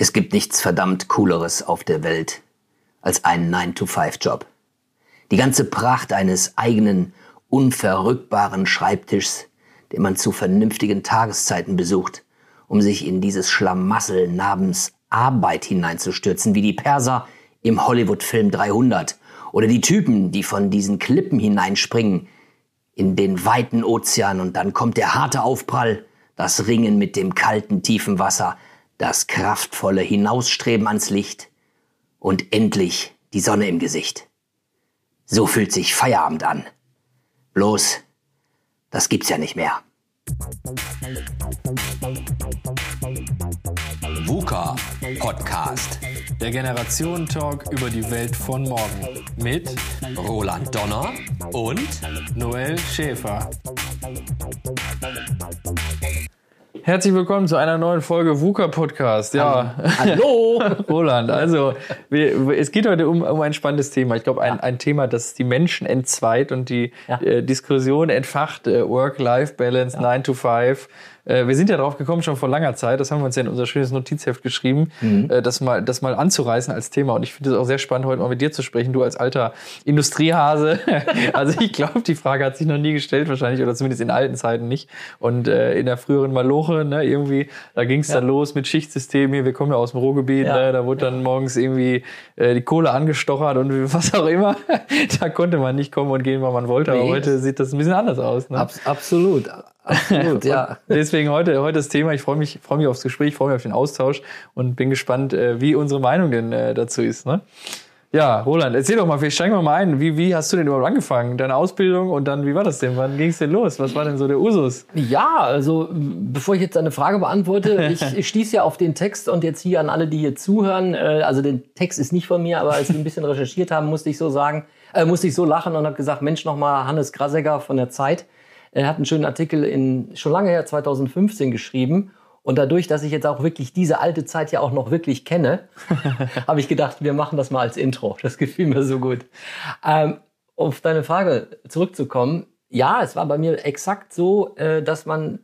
Es gibt nichts verdammt Cooleres auf der Welt als einen 9-to-5-Job. Die ganze Pracht eines eigenen, unverrückbaren Schreibtischs, den man zu vernünftigen Tageszeiten besucht, um sich in dieses Schlamassel namens Arbeit hineinzustürzen, wie die Perser im Hollywood-Film 300 oder die Typen, die von diesen Klippen hineinspringen in den weiten Ozean und dann kommt der harte Aufprall, das Ringen mit dem kalten, tiefen Wasser, das kraftvolle Hinausstreben ans Licht und endlich die Sonne im Gesicht. So fühlt sich Feierabend an. Bloß, das gibt's ja nicht mehr. VUCA Podcast. Der Generationen-Talk über die Welt von morgen. Mit Roland Donner und Noel Schäfer. Herzlich willkommen zu einer neuen Folge VUCA Podcast. Ja, Hallo! Roland. Also, wir, es geht heute um, um ein spannendes Thema. Ich glaube, ein, ein Thema, das die Menschen entzweit und die Ja. äh, Diskussion entfacht. Äh, Work-Life-Balance, 9 to 5. Äh, wir sind ja drauf gekommen schon vor langer Zeit, das haben wir uns ja in unser schönes Notizheft geschrieben, äh, das, mal, das mal anzureißen als Thema. Und ich finde es auch sehr spannend, heute mal mit dir zu sprechen, du als alter Industriehase. also ich glaube, die Frage hat sich noch nie gestellt wahrscheinlich, oder zumindest in alten Zeiten nicht. Und äh, in der früheren Maloche, ne, irgendwie, da ging es dann los mit Schichtsystem hier, wir kommen ja aus dem Ruhrgebiet, Ja. ne, da wurde dann morgens irgendwie äh, die Kohle angestochert und was auch immer. da konnte man nicht kommen und gehen, wann man wollte. Aber Nee. heute sieht das ein bisschen anders aus. Ne? Abs absolut, absolut, ja. Deswegen heute, heute das Thema. Ich freue mich, freue mich aufs Gespräch, freue mich auf den Austausch und bin gespannt, äh, wie unsere Meinung denn äh, dazu ist. Ne? Ja, Roland, erzähl doch mal, vielleicht steigen wir mal ein. Wie, wie hast du denn überhaupt angefangen? Deine Ausbildung und dann, wie war das denn? Wann ging es denn los? Was war denn so der Usus? Ja, also bevor ich jetzt deine Frage beantworte, ich, ich stieß ja auf den Text und jetzt hier an alle, die hier zuhören. Äh, also der Text ist nicht von mir, aber als wir ein bisschen recherchiert haben, musste ich so sagen, äh, musste ich so lachen und habe gesagt, Mensch, nochmal Hannes Grasegger von der Zeit. Er hat einen schönen Artikel in schon lange her 2015 geschrieben. Und dadurch, dass ich jetzt auch wirklich diese alte Zeit ja auch noch wirklich kenne, habe ich gedacht, wir machen das mal als Intro. Das gefiel mir so gut. Ähm, auf deine Frage zurückzukommen, ja, es war bei mir exakt so, äh, dass man,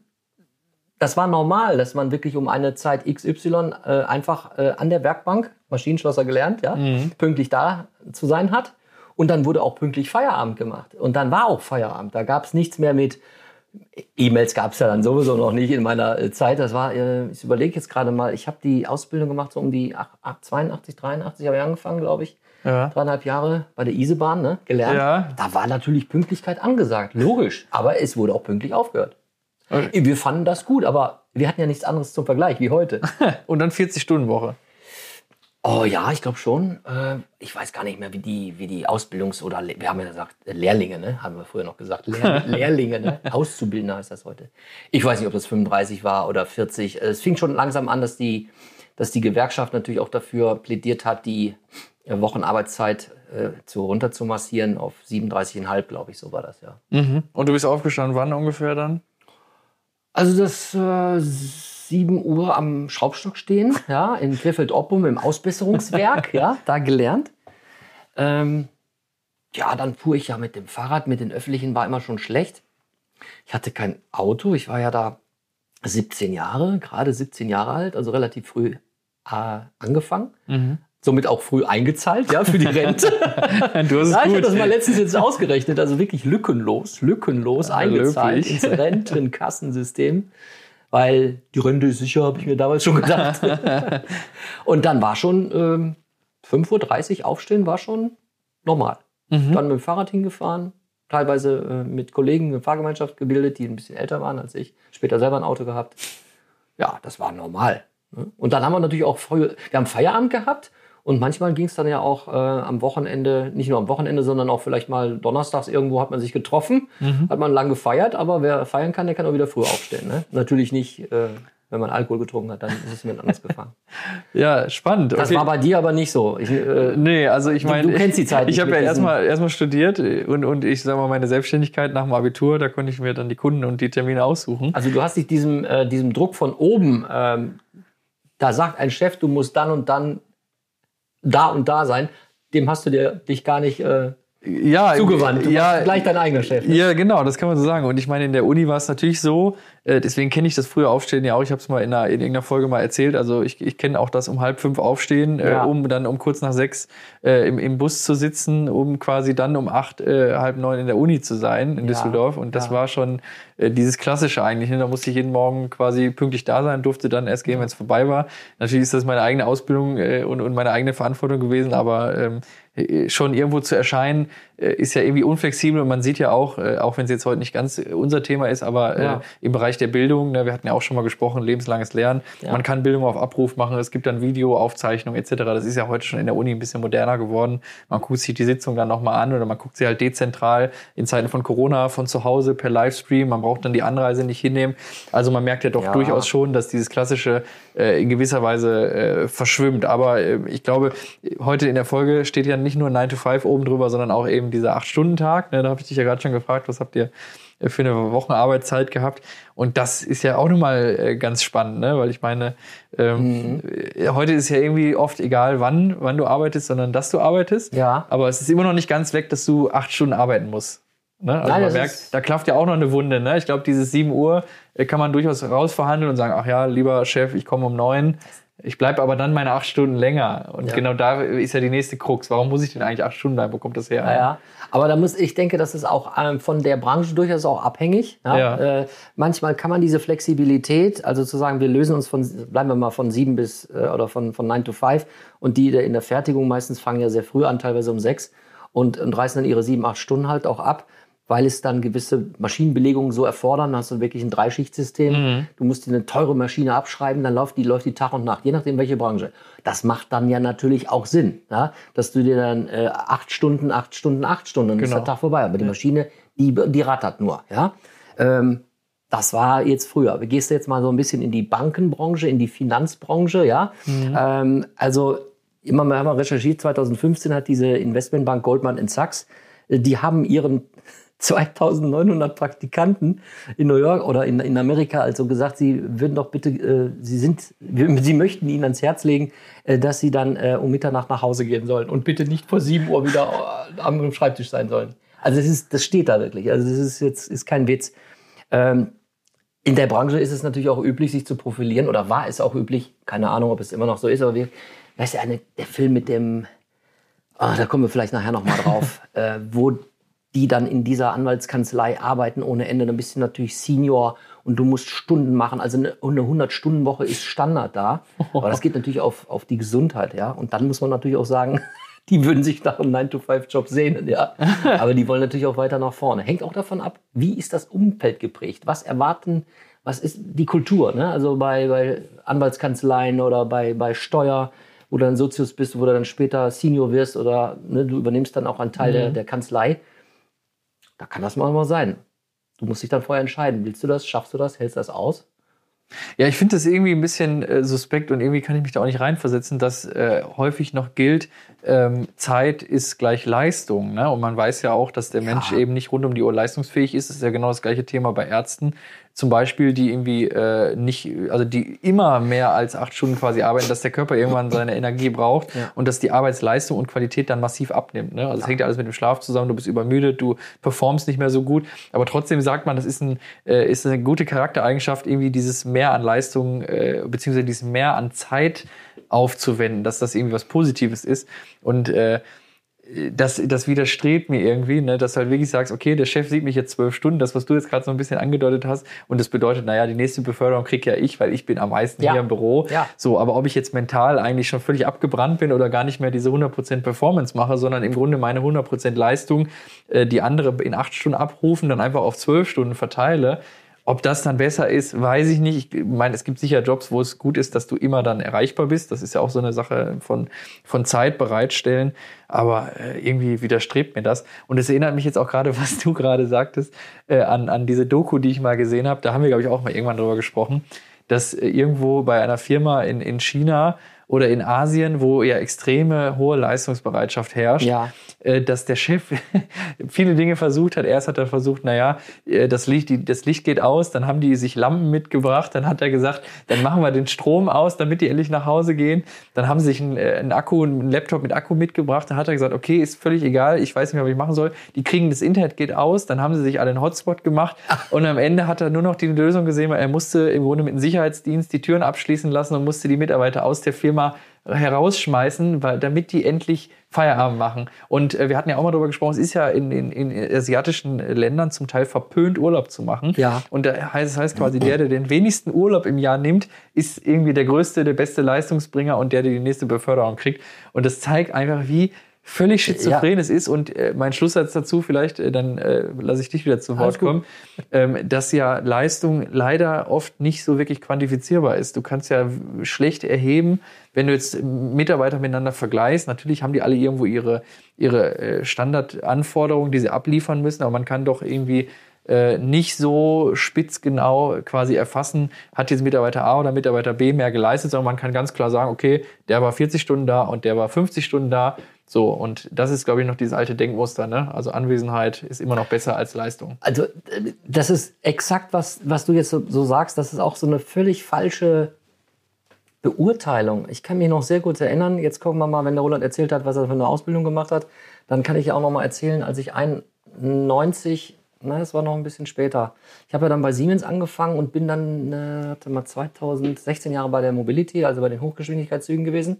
das war normal, dass man wirklich um eine Zeit XY äh, einfach äh, an der Werkbank, Maschinenschlosser gelernt, ja, pünktlich da zu sein hat. Und dann wurde auch pünktlich Feierabend gemacht. Und dann war auch Feierabend. Da gab es nichts mehr mit, E-Mails gab es ja dann sowieso noch nicht in meiner äh, Zeit. Das war, äh, ich überlege jetzt gerade mal, ich habe die Ausbildung gemacht so um die ach- ach, 82, 83 habe ich angefangen, glaube ich. Ja. Dreieinhalb Jahre bei der Isebahn ne, gelernt. Ja. Da war natürlich Pünktlichkeit angesagt, logisch. Aber es wurde auch pünktlich aufgehört. Okay. Wir fanden das gut, aber wir hatten ja nichts anderes zum Vergleich wie heute. Und dann 40-Stunden-Woche. Oh ja, ich glaube schon. Äh, ich weiß gar nicht mehr, wie die, wie die Ausbildungs- oder Le- wir haben ja gesagt, äh, Lehrlinge, ne? Haben wir früher noch gesagt. Lehr Lehrlinge, ne? Auszubildende heißt das heute. Ich weiß nicht, ob das 35 war oder 40. Äh, Es fing schon langsam an, dass die, dass die Gewerkschaft natürlich auch dafür plädiert hat, die äh, Wochenarbeitszeit äh, zu runter zu massieren auf 37,5, glaube ich, so war das ja. Mhm. Und du bist aufgestanden, wann ungefähr dann? Also das äh, 7 Uhr am Schraubstock stehen, ja, in Krefeld-Oppum im Ausbesserungswerk, ja, da gelernt. Ähm, ja, dann fuhr ich ja mit dem Fahrrad, mit den Öffentlichen war immer schon schlecht. Ich hatte kein Auto, ich war ja da 17 Jahre, gerade 17 Jahre alt, also relativ früh äh, angefangen. Somit auch früh eingezahlt, ja, für die Rente. Du hast Ja, ich habe das mal letztens jetzt ausgerechnet, also wirklich lückenlos, lückenlos eingezahlt löblich. ins Rentenkassensystem, weil die Rente ist sicher, habe ich mir damals schon gedacht. Und dann war schon ähm, 5.30 Uhr aufstehen, war schon normal. Mhm. Dann mit dem Fahrrad hingefahren, teilweise äh, mit Kollegen eine Fahrgemeinschaft gebildet, die ein bisschen älter waren als ich, später selber ein Auto gehabt. Ja, das war normal. ne? Und dann haben wir natürlich auch früh, wir haben Feierabend gehabt und manchmal ging es dann ja auch äh, am Wochenende, nicht nur am Wochenende, sondern auch vielleicht mal donnerstags irgendwo hat man sich getroffen, hat man lang gefeiert, aber wer feiern kann, der kann auch wieder früh aufstehen. Ne? Natürlich nicht, äh, wenn man Alkohol getrunken hat, dann ist es mit anders gefahren. Ja, spannend. Das Okay. war bei dir aber nicht so. Ich, äh, Nee, also ich Du- meine, du kennst die Zeit Ich nicht habe ja erstmal erstmal studiert und, und ich sag mal, meine Selbstständigkeit nach dem Abitur, da konnte ich mir dann die Kunden und die Termine aussuchen. Also du hast dich diesem, äh, diesem Druck von oben, ähm, da sagt ein Chef, du musst dann und dann da und da sein, dem hast du dir dich gar nicht äh, ja, zugewandt. Du ja, gleich dein eigener Chef. ne? Ja, genau, das kann man so sagen. Und ich meine, in der Uni war es natürlich so, Äh, deswegen kenne ich das frühe Aufstehen ja auch. Ich habe es mal in, einer, in irgendeiner Folge mal erzählt. Also ich, ich kenne auch das um halb fünf Aufstehen, äh, Ja. um dann um kurz nach sechs äh, im, im Bus zu sitzen, um quasi dann um acht, äh, halb neun in der Uni zu sein in Ja. Düsseldorf. Und das Ja. war schon äh, dieses Klassische eigentlich. Ne? Da musste ich jeden Morgen quasi pünktlich da sein, durfte dann erst gehen, wenn es vorbei war. Natürlich ist das meine eigene Ausbildung äh, und, und meine eigene Verantwortung gewesen, aber ähm, äh, schon irgendwo zu erscheinen, äh, ist ja irgendwie unflexibel und man sieht ja auch, äh, auch wenn es jetzt heute nicht ganz äh, unser Thema ist, aber äh, Ja. im Bereich der Bildung, ne, wir hatten ja auch schon mal gesprochen, lebenslanges Lernen, Ja. man kann Bildung auf Abruf machen, es gibt dann Videoaufzeichnungen etc. Das ist ja heute schon in der Uni ein bisschen moderner geworden. Man guckt sich die Sitzung dann nochmal an oder man guckt sie halt dezentral in Zeiten von Corona von zu Hause per Livestream, man braucht dann die Anreise nicht hinnehmen. Also man merkt ja doch Ja. durchaus schon, dass dieses klassische äh, in gewisser Weise äh, verschwimmt. Aber äh, ich glaube, heute in der Folge steht ja nicht nur 9 to 5 oben drüber, sondern auch eben dieser 8-Stunden-Tag. Ne, da habe ich dich ja gerade schon gefragt, was habt ihr für eine Wochenarbeitszeit gehabt? Und das ist ja auch nochmal äh, ganz spannend, ne? weil ich meine, ähm, äh, heute ist ja irgendwie oft egal, wann, wann du arbeitest, sondern dass du arbeitest. Ja. Aber es ist immer noch nicht ganz weg, dass du acht Stunden arbeiten musst. Ne? Also Nein, man merkt, da klafft ja auch noch eine Wunde. Ne? Ich glaube, dieses 7 Uhr äh, kann man durchaus rausverhandeln und sagen, ach ja, lieber Chef, ich komme um neun. Ich bleibe aber dann meine acht Stunden länger. Und Ja. genau da ist ja die nächste Krux. Warum muss ich denn eigentlich acht Stunden bleiben? Wo kommt das her? Ja, ja. Aber da muss, ich denke, das ist auch ähm, von der Branche durchaus auch abhängig. Ja? Ja. Äh, manchmal kann man diese Flexibilität, also zu sagen, wir lösen uns von, bleiben wir mal von sieben bis äh, oder von, von nine to five und die in der Fertigung meistens fangen ja sehr früh an, teilweise um sechs und, und reißen dann ihre sieben, acht Stunden halt auch ab, weil es dann gewisse Maschinenbelegungen so erfordern. Dann hast du wirklich ein Dreischichtsystem. Du musst dir eine teure Maschine abschreiben, dann läuft die, läuft die Tag und Nacht, je nachdem welche Branche. Das macht dann ja natürlich auch Sinn, ja? dass du dir dann äh, acht Stunden, acht Stunden, acht Stunden, dann ist Genau. der Tag vorbei. Aber die Maschine, die, die rattert nur. Ja? Ähm, das war jetzt früher. Wir gehst jetzt mal so ein bisschen in die Bankenbranche, in die Finanzbranche, ja. Ähm, also immer mal haben wir recherchiert, 2015 hat diese Investmentbank Goldman Sachs, äh, die haben ihren 2900 Praktikanten in New York oder in, in Amerika also gesagt, sie würden doch bitte, äh, sie sind, sie möchten ihnen ans Herz legen, äh, dass sie dann äh, um Mitternacht nach Hause gehen sollen und bitte nicht vor 7 Uhr wieder äh, am Schreibtisch sein sollen. Also das ist, das steht da wirklich. Also das ist jetzt ist kein Witz. Ähm, in der Branche ist es natürlich auch üblich, sich zu profilieren oder war es auch üblich. Keine Ahnung, ob es immer noch so ist, aber wir, weißt du, eine, der Film mit dem, ah, da kommen wir vielleicht nachher noch mal drauf, äh, wo die dann in dieser Anwaltskanzlei arbeiten ohne Ende. Dann bist du natürlich Senior und du musst Stunden machen. Also eine, eine 100-Stunden-Woche ist Standard da. Aber das geht natürlich auf, auf die Gesundheit, ja. Und dann muss man natürlich auch sagen, die würden sich nach einem 9-to-5-Job sehnen, ja. Aber die wollen natürlich auch weiter nach vorne. Hängt auch davon ab, wie ist das Umfeld geprägt? Was erwarten, was ist die Kultur, ne? Also bei, bei Anwaltskanzleien oder bei, bei Steuer, wo du dann Sozius bist, wo du dann später Senior wirst oder ne, du übernimmst dann auch einen Teil der, der Kanzlei. Da kann das mal sein. Du musst dich dann vorher entscheiden, willst du das, schaffst du das, hältst du das aus? Ja, ich finde das irgendwie ein bisschen äh, suspekt und irgendwie kann ich mich da auch nicht reinversetzen, dass äh, häufig noch gilt, ähm, Zeit ist gleich Leistung. Ne? Und man weiß ja auch, dass der Mensch eben nicht rund um die Uhr leistungsfähig ist. Das ist ja genau das gleiche Thema bei Ärzten. Zum Beispiel, die irgendwie äh, nicht, also die immer mehr als acht Stunden quasi arbeiten, dass der Körper irgendwann seine Energie braucht Ja. und dass die Arbeitsleistung und Qualität dann massiv abnimmt. Ne? Also es hängt ja alles mit dem Schlaf zusammen, du bist übermüdet, du performst nicht mehr so gut. Aber trotzdem sagt man, das ist, ein, äh, ist eine gute Charaktereigenschaft, irgendwie dieses Mehr an Leistung, äh, beziehungsweise dieses Mehr an Zeit aufzuwenden, dass das irgendwie was Positives ist. Und äh, das, das widerstrebt mir irgendwie, ne, dass du halt wirklich sagst, okay, der Chef sieht mich jetzt zwölf Stunden, das, was du jetzt gerade so ein bisschen angedeutet hast, und das bedeutet, naja, die nächste Beförderung krieg ja ich, weil ich bin am meisten Ja. hier im Büro. Ja. So, aber ob ich jetzt mental eigentlich schon völlig abgebrannt bin oder gar nicht mehr diese 100% Performance mache, sondern im Grunde meine 100% Leistung, äh, die andere in acht Stunden abrufen, dann einfach auf zwölf Stunden verteile, ob das dann besser ist, weiß ich nicht. Ich meine, es gibt sicher Jobs, wo es gut ist, dass du immer dann erreichbar bist. Das ist ja auch so eine Sache von, von Zeit bereitstellen. Aber äh, irgendwie widerstrebt mir das. Und es erinnert mich jetzt auch gerade, was du gerade sagtest, äh, an, an diese Doku, die ich mal gesehen habe. Da haben wir, glaube ich, auch mal irgendwann drüber gesprochen, dass äh, irgendwo bei einer Firma in, in China oder in Asien, wo ja extreme hohe Leistungsbereitschaft herrscht, Ja. äh, dass der Chef viele Dinge versucht hat. Erst hat er versucht, naja, äh, das Licht, die, das Licht geht aus, dann haben die sich Lampen mitgebracht, dann hat er gesagt, dann machen wir den Strom aus, damit die endlich nach Hause gehen. Dann haben sie sich einen, äh, einen Akku, einen Laptop mit Akku mitgebracht, dann hat er gesagt, okay, ist völlig egal, ich weiß nicht mehr, was ich machen soll. Die kriegen das Internet geht aus, dann haben sie sich alle einen Hotspot gemacht und am Ende hat er nur noch die Lösung gesehen, weil er musste im Grunde mit dem Sicherheitsdienst die Türen abschließen lassen und musste die Mitarbeiter aus der Firma herausschmeißen, weil, damit die endlich Feierabend machen. Und äh, wir hatten ja auch mal darüber gesprochen, es ist ja in, in, in asiatischen Ländern zum Teil verpönt, Urlaub zu machen. Ja. Und da heißt, das heißt quasi, der, der den wenigsten Urlaub im Jahr nimmt, ist irgendwie der größte, der beste Leistungsbringer und der, der die nächste Beförderung kriegt. Und das zeigt einfach, wie völlig schizophren es ist. Und äh, mein Schlusssatz dazu, vielleicht, äh, dann äh, lasse ich dich wieder zu Wort kommen, ähm, dass ja Leistung leider oft nicht so wirklich quantifizierbar ist. Du kannst ja schlecht erheben, wenn du jetzt Mitarbeiter miteinander vergleichst. Natürlich haben die alle irgendwo ihre, ihre äh, Standardanforderungen, die sie abliefern müssen, aber man kann doch irgendwie äh, nicht so spitzgenau quasi erfassen, hat jetzt Mitarbeiter A oder Mitarbeiter B mehr geleistet, sondern man kann ganz klar sagen, okay, der war 40 Stunden da und der war 50 Stunden da. So, und das ist, glaube ich, noch dieses alte Denkmuster. Ne? Also Anwesenheit ist immer noch besser als Leistung. Also, äh, das ist exakt, was, was du jetzt so, so sagst. Das ist auch so eine völlig falsche Beurteilung. Ich kann mich noch sehr gut erinnern. Jetzt gucken wir mal, wenn der Roland erzählt hat, was er für eine Ausbildung gemacht hat. Dann kann ich ja auch noch mal erzählen, als ich 91, na, das war noch ein bisschen später. Ich habe ja dann bei Siemens angefangen und bin dann, äh, warte mal, 2016 Jahre bei der Mobility, also bei den Hochgeschwindigkeitszügen gewesen.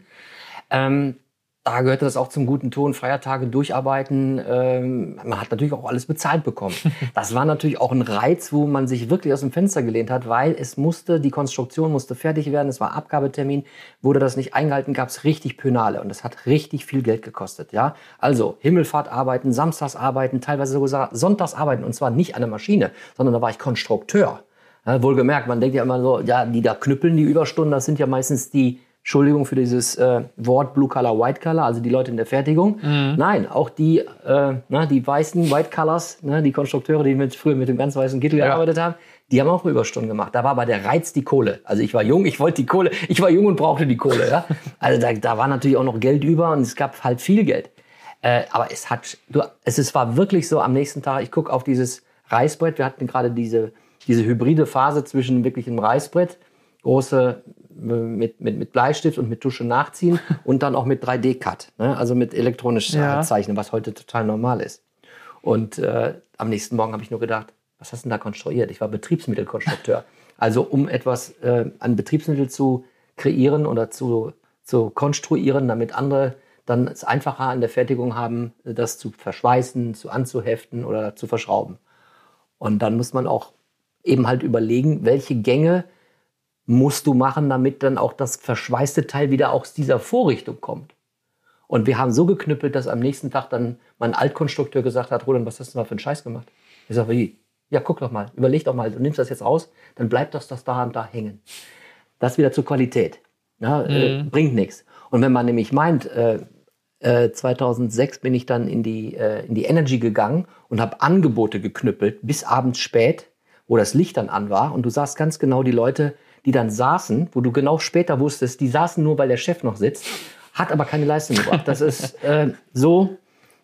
Ähm, da gehörte das auch zum guten Ton, Feiertage durcharbeiten. Ähm, man hat natürlich auch alles bezahlt bekommen. Das war natürlich auch ein Reiz, wo man sich wirklich aus dem Fenster gelehnt hat, weil es musste, die Konstruktion musste fertig werden, es war Abgabetermin, wurde das nicht eingehalten, gab es richtig Pönale und das hat richtig viel Geld gekostet. Ja? Also Himmelfahrt arbeiten, Samstags arbeiten, teilweise sogar Sonntags arbeiten und zwar nicht an der Maschine, sondern da war ich Konstrukteur. Ja, wohlgemerkt, man denkt ja immer so, ja, die da knüppeln die Überstunden, das sind ja meistens die, Entschuldigung für dieses äh, Wort Blue Color, White Color, also die Leute in der Fertigung. Nein, auch die, äh, na, die weißen White Colors, ne, die Konstrukteure, die mit, früher mit dem ganz weißen Kittel gearbeitet haben, die haben auch Überstunden gemacht. Da war aber der Reiz die Kohle. Also ich war jung, ich wollte die Kohle, ich war jung und brauchte die Kohle. Ja? Also da, da war natürlich auch noch Geld über und es gab halt viel Geld. Äh, aber es hat, du, es ist, war wirklich so am nächsten Tag, ich gucke auf dieses Reißbrett, wir hatten gerade diese, diese hybride Phase zwischen wirklich einem Reißbrett, große mit, mit, mit Bleistift und mit Tusche nachziehen und dann auch mit 3D-Cut, ne? also mit elektronisch Ja. zeichnen, was heute total normal ist. Und äh, am nächsten Morgen habe ich nur gedacht, was hast du denn da konstruiert? Ich war Betriebsmittelkonstrukteur. Also um etwas äh, an Betriebsmittel zu kreieren oder zu, zu konstruieren, damit andere dann es einfacher an der Fertigung haben, das zu verschweißen, zu anzuheften oder zu verschrauben. Und dann muss man auch eben halt überlegen, welche Gänge musst du machen, damit dann auch das verschweißte Teil wieder aus dieser Vorrichtung kommt. Und wir haben so geknüppelt, dass am nächsten Tag dann mein Altkonstrukteur gesagt hat, Roland, was hast du mal für einen Scheiß gemacht? Ich sage, wie? Ja, guck doch mal, überleg doch mal, du nimmst das jetzt raus, dann bleibt das, das da und da hängen. Das wieder zur Qualität. Ja, äh, bringt nichts. Und wenn man nämlich meint, äh, äh, 2006 bin ich dann in die, äh, in die Energy gegangen und habe Angebote geknüppelt bis abends spät, wo das Licht dann an war. Und du sahst ganz genau die Leute, die dann saßen, wo du genau später wusstest, die saßen nur, weil der Chef noch sitzt, hat aber keine Leistung gebracht. Das ist äh, so.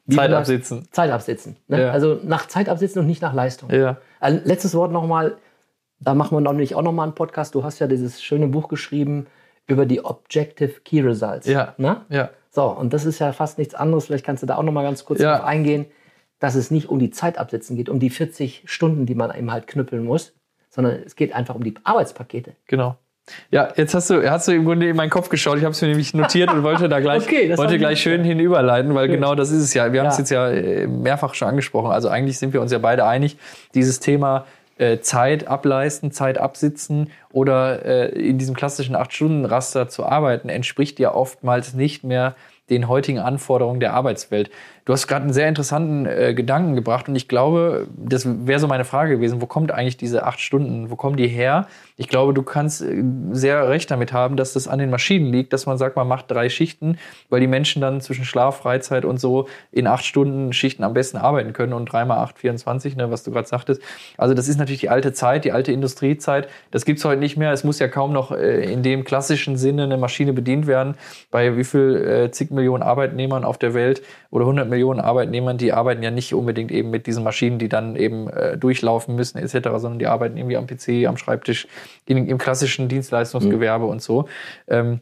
wie Zeit absitzen. Zeit absitzen. Ne? Ja. Also nach Zeit absitzen und nicht nach Leistung. Ja. Äh, letztes Wort nochmal, da machen wir nämlich auch nochmal einen Podcast. Du hast ja dieses schöne Buch geschrieben über die Objective Key Results. Ja. Ne? Ja. So, und das ist ja fast nichts anderes. Vielleicht kannst du da auch nochmal ganz kurz Ja. drauf eingehen, dass es nicht um die Zeit absitzen geht, um die 40 Stunden, die man eben halt knüppeln muss, sondern es geht einfach um die Arbeitspakete. Genau. Ja, jetzt hast du, hast du im Grunde in meinen Kopf geschaut. Ich habe es mir nämlich notiert und wollte da gleich, Okay, wollte gleich schön hinüberleiten, weil genau das ist es ja. Wir haben es Ja. jetzt ja äh, mehrfach schon angesprochen. Also eigentlich sind wir uns ja beide einig, dieses Thema äh, Zeit ableisten, Zeit absitzen oder äh, in diesem klassischen Acht-Stunden-Raster zu arbeiten, entspricht ja oftmals nicht mehr den heutigen Anforderungen der Arbeitswelt. Du hast gerade einen sehr interessanten äh, Gedanken gebracht und ich glaube, das wäre so meine Frage gewesen, wo kommt eigentlich diese acht Stunden, wo kommen die her? Ich glaube, du kannst äh, sehr recht damit haben, dass das an den Maschinen liegt, dass man sagt, man macht drei Schichten, weil die Menschen dann zwischen Schlaf, Freizeit und so in acht Stunden Schichten am besten arbeiten können und dreimal acht, 24, ne, was du gerade sagtest. Also das ist natürlich die alte Zeit, die alte Industriezeit. Das gibt's heute nicht mehr. Es muss ja kaum noch äh, in dem klassischen Sinne eine Maschine bedient werden. Bei wie viel äh, zig Millionen Arbeitnehmern auf der Welt oder 100 Millionen Arbeitnehmern, die arbeiten ja nicht unbedingt eben mit diesen Maschinen, die dann eben äh, durchlaufen müssen etc., sondern die arbeiten irgendwie am PC, am Schreibtisch, in, im klassischen Dienstleistungsgewerbe mhm. und so. Ähm,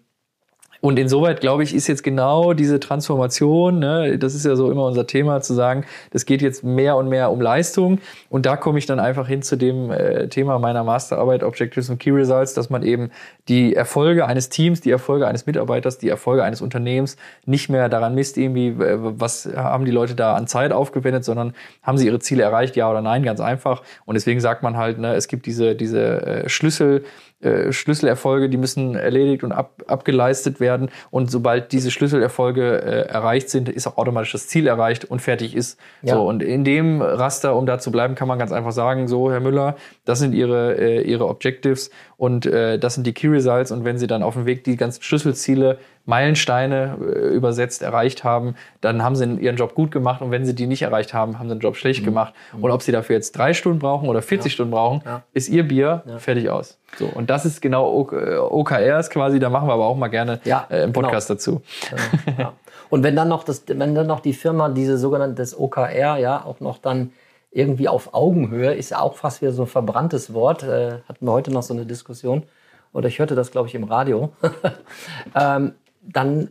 und insoweit, glaube ich, ist jetzt genau diese Transformation, ne, das ist ja so immer unser Thema, zu sagen, das geht jetzt mehr und mehr um Leistung. Und da komme ich dann einfach hin zu dem äh, Thema meiner Masterarbeit Objectives und Key Results, dass man eben die Erfolge eines Teams, die Erfolge eines Mitarbeiters, die Erfolge eines Unternehmens nicht mehr daran misst, irgendwie, äh, was haben die Leute da an Zeit aufgewendet, sondern haben sie ihre Ziele erreicht, ja oder nein, ganz einfach. Und deswegen sagt man halt, ne, es gibt diese, diese äh, Schlüssel, äh, Schlüsselerfolge, die müssen erledigt und ab, abgeleistet werden. Und sobald diese Schlüsselerfolge äh, erreicht sind, ist auch automatisch das Ziel erreicht und fertig ist. Ja. So, und in dem Raster, um da zu bleiben, kann man ganz einfach sagen, so, Herr Müller, das sind Ihre, äh, Ihre Objectives und äh, das sind die Key Results. Und wenn Sie dann auf dem Weg die ganzen Schlüsselziele Meilensteine äh, übersetzt erreicht haben, dann haben sie ihren Job gut gemacht und wenn sie die nicht erreicht haben, haben sie den Job schlecht mhm. gemacht. Mhm. Und ob sie dafür jetzt drei Stunden brauchen oder 40 ja. Stunden brauchen, ja. ist ihr Bier ja. fertig aus. So und das ist genau OKRs quasi. Da machen wir aber auch mal gerne äh, einen genau. Podcast genau. dazu. Und wenn dann noch das, wenn dann noch die Firma diese sogenannte OKR ja auch noch dann irgendwie auf Augenhöhe ist ja auch fast wieder so ein verbranntes Wort. Äh, hatten wir heute noch so eine Diskussion oder ich hörte das, glaube ich, im Radio. ähm, dann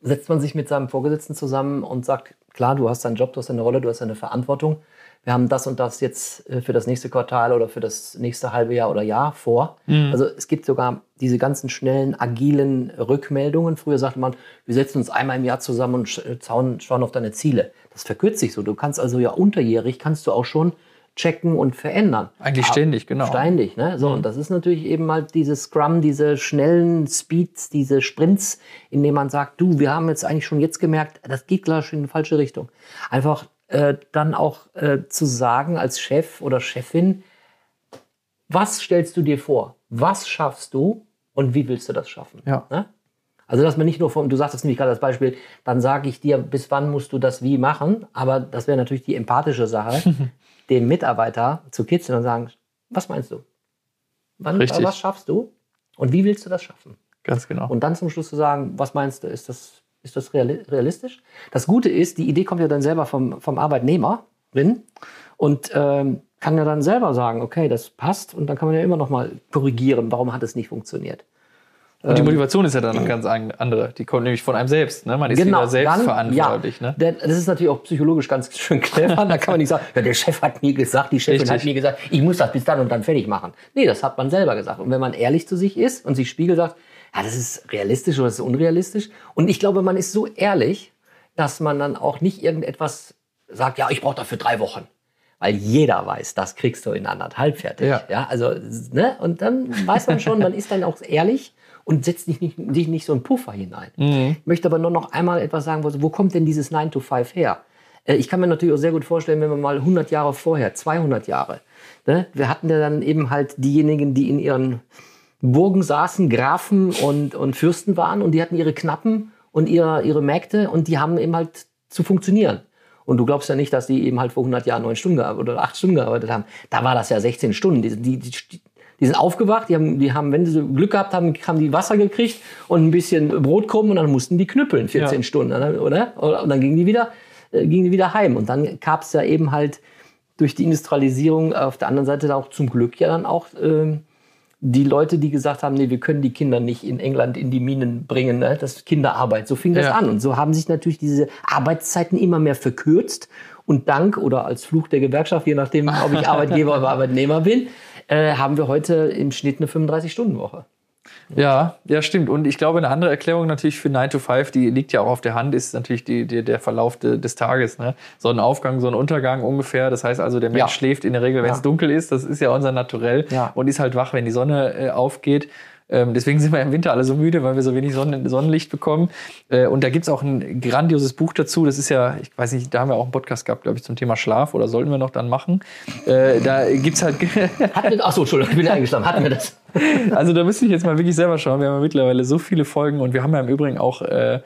setzt man sich mit seinem Vorgesetzten zusammen und sagt, klar, du hast deinen Job, du hast deine Rolle, du hast deine Verantwortung. Wir haben das und das jetzt äh, für das nächste Quartal oder für das nächste halbe Jahr oder Jahr vor. Mhm. Also es gibt sogar diese ganzen schnellen, agilen Rückmeldungen. Früher sagte man, wir setzen uns einmal im Jahr zusammen und äh, schauen auf deine Ziele. Das verkürzt sich so. Du kannst also ja unterjährig, kannst du auch schon checken und verändern. Eigentlich ständig, genau. Ständig, ne? So, mhm. und das ist natürlich eben halt dieses Scrum, diese schnellen Speeds, diese Sprints, in denen man sagt, du, wir haben jetzt eigentlich schon jetzt gemerkt, das geht klar schon in die falsche Richtung. Einfach äh, dann auch äh, zu sagen als Chef oder Chefin, was stellst du dir vor? Was schaffst du und wie willst du das schaffen? Ja. Ne? Also, dass man nicht nur vom, du sagtest nämlich gerade das Beispiel, dann sage ich dir, bis wann musst du das wie machen, aber das wäre natürlich die empathische Sache, den Mitarbeiter zu kitzeln und sagen, was meinst du? Wann, Richtig. Was schaffst du? Und wie willst du das schaffen? Ganz genau. Und dann zum Schluss zu sagen, was meinst du, ist das, ist das realistisch? Das Gute ist, die Idee kommt ja dann selber vom, vom Arbeitnehmer drin und ähm, kann ja dann selber sagen, okay, das passt und dann kann man ja immer noch mal korrigieren, warum hat es nicht funktioniert. Und die ähm, Motivation ist ja dann ganz andere. Die kommt nämlich von einem selbst. Ne? Man ist genau, wieder selbst dann, verantwortlich. Ja, ne? Das ist natürlich auch psychologisch ganz schön clever. da kann man nicht sagen, ja, der Chef hat mir gesagt, die Chefin Richtig. hat mir gesagt, ich muss das bis dann und dann fertig machen. Nee, das hat man selber gesagt. Und wenn man ehrlich zu sich ist und sich spiegelt, sagt, ja, das ist realistisch oder das ist unrealistisch. Und ich glaube, man ist so ehrlich, dass man dann auch nicht irgendetwas sagt, ja, ich brauche dafür drei Wochen weil jeder weiß, das kriegst du in anderthalb fertig. Ja. ja. also, ne? Und dann weiß man schon, man ist dann auch ehrlich und setzt dich nicht, dich nicht so einen Puffer hinein. Mhm. Ich möchte aber nur noch einmal etwas sagen, wo, wo kommt denn dieses 9 to 5 her? Äh, ich kann mir natürlich auch sehr gut vorstellen, wenn wir mal 100 Jahre vorher, 200 Jahre, ne, wir hatten ja dann eben halt diejenigen, die in ihren Burgen saßen, Grafen und, und Fürsten waren und die hatten ihre Knappen und ihre, ihre Mägde und die haben eben halt zu funktionieren. Und du glaubst ja nicht, dass die eben halt vor 100 Jahren neun Stunden oder acht Stunden gearbeitet haben. Da war das ja 16 Stunden. Die, die, die, sind aufgewacht, die haben, die haben, wenn sie Glück gehabt haben, haben die Wasser gekriegt und ein bisschen Brotkrumm und dann mussten die knüppeln 14 ja. Stunden, oder? Und dann gingen die wieder, äh, gingen die wieder heim. Und dann gab es ja eben halt durch die Industrialisierung auf der anderen Seite auch zum Glück ja dann auch äh, die Leute, die gesagt haben, nee, wir können die Kinder nicht in England in die Minen bringen, ne? das ist Kinderarbeit. So fing das ja. an. Und so haben sich natürlich diese Arbeitszeiten immer mehr verkürzt. Und dank oder als Fluch der Gewerkschaft, je nachdem, ob ich Arbeitgeber oder Arbeitnehmer bin, äh, haben wir heute im Schnitt eine 35-Stunden-Woche. Ja, ja, stimmt. Und ich glaube, eine andere Erklärung natürlich für 9 to 5, die liegt ja auch auf der Hand, ist natürlich die, die, der Verlauf de, des Tages. Ne? So ein Aufgang, so ein Untergang ungefähr. Das heißt also, der Mensch ja. schläft in der Regel, wenn es ja. dunkel ist. Das ist ja unser Naturell. Ja. Und ist halt wach, wenn die Sonne äh, aufgeht. Ähm, deswegen sind wir im Winter alle so müde, weil wir so wenig Sonnen Sonnenlicht bekommen. Äh, und da gibt's auch ein grandioses Buch dazu. Das ist ja, ich weiß nicht, da haben wir auch einen Podcast gehabt, glaube ich, zum Thema Schlaf oder sollten wir noch dann machen. Äh, da gibt's halt. Hatten wir, achso, Entschuldigung, ich bin eingeschlafen. Hatten wir das? also da müsste ich jetzt mal wirklich selber schauen. Wir haben ja mittlerweile so viele Folgen und wir haben ja im Übrigen auch äh,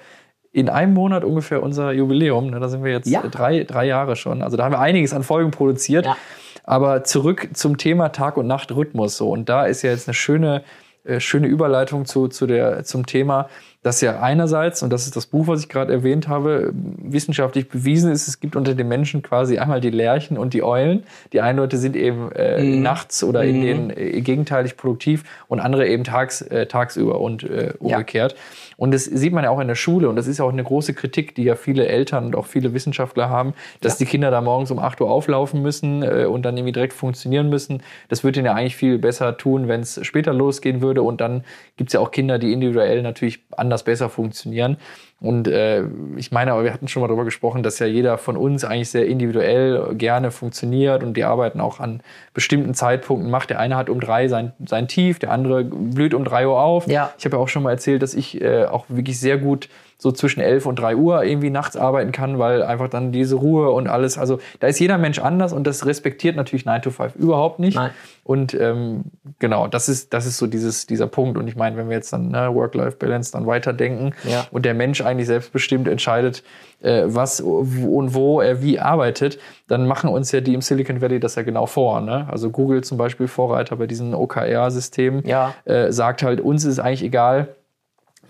in einem Monat ungefähr unser Jubiläum. Ne? Da sind wir jetzt Ja. drei, drei Jahre schon. Also da haben wir einiges an Folgen produziert. Ja. Aber zurück zum Thema Tag- und Nacht-Rhythmus. So. Und da ist ja jetzt eine schöne, äh, schöne Überleitung zu, zu der, zum Thema, dass ja einerseits, und das ist das Buch, was ich gerade erwähnt habe, wissenschaftlich bewiesen ist, es gibt unter den Menschen quasi einmal die Lerchen und die Eulen. Die einen Leute sind eben äh, nachts oder in den äh, gegenteilig produktiv und andere eben tags, äh, tagsüber und äh, umgekehrt. Und das sieht man ja auch in der Schule und das ist ja auch eine große Kritik, die ja viele Eltern und auch viele Wissenschaftler haben, dass die Kinder da morgens um 8 Uhr auflaufen müssen äh, und dann irgendwie direkt funktionieren müssen. Das würde ihnen ja eigentlich viel besser tun, wenn es später losgehen würde und dann gibt es ja auch Kinder, die individuell natürlich anders besser funktionieren. Und äh, ich meine, aber wir hatten schon mal darüber gesprochen, dass ja jeder von uns eigentlich sehr individuell gerne funktioniert und die arbeiten auch an bestimmten Zeitpunkten macht. Der eine hat um drei sein, sein Tief, der andere blüht um drei Uhr auf. Ja. Ich habe ja auch schon mal erzählt, dass ich äh, auch wirklich sehr gut so zwischen 11 und 3 Uhr irgendwie nachts arbeiten kann, weil einfach dann diese Ruhe und alles, also da ist jeder Mensch anders und das respektiert natürlich 9 to 5 überhaupt nicht. Nein. Und ähm, genau, das ist, das ist so dieses, dieser Punkt. Und ich meine, wenn wir jetzt dann ne, Work-Life-Balance dann weiterdenken Ja. und der Mensch eigentlich selbstbestimmt entscheidet, äh, was und wo er wie arbeitet, dann machen uns ja die im Silicon Valley das ja genau vor. Ne? Also Google zum Beispiel, Vorreiter bei diesen OKR-Systemen, Ja. äh, sagt halt, uns ist eigentlich egal,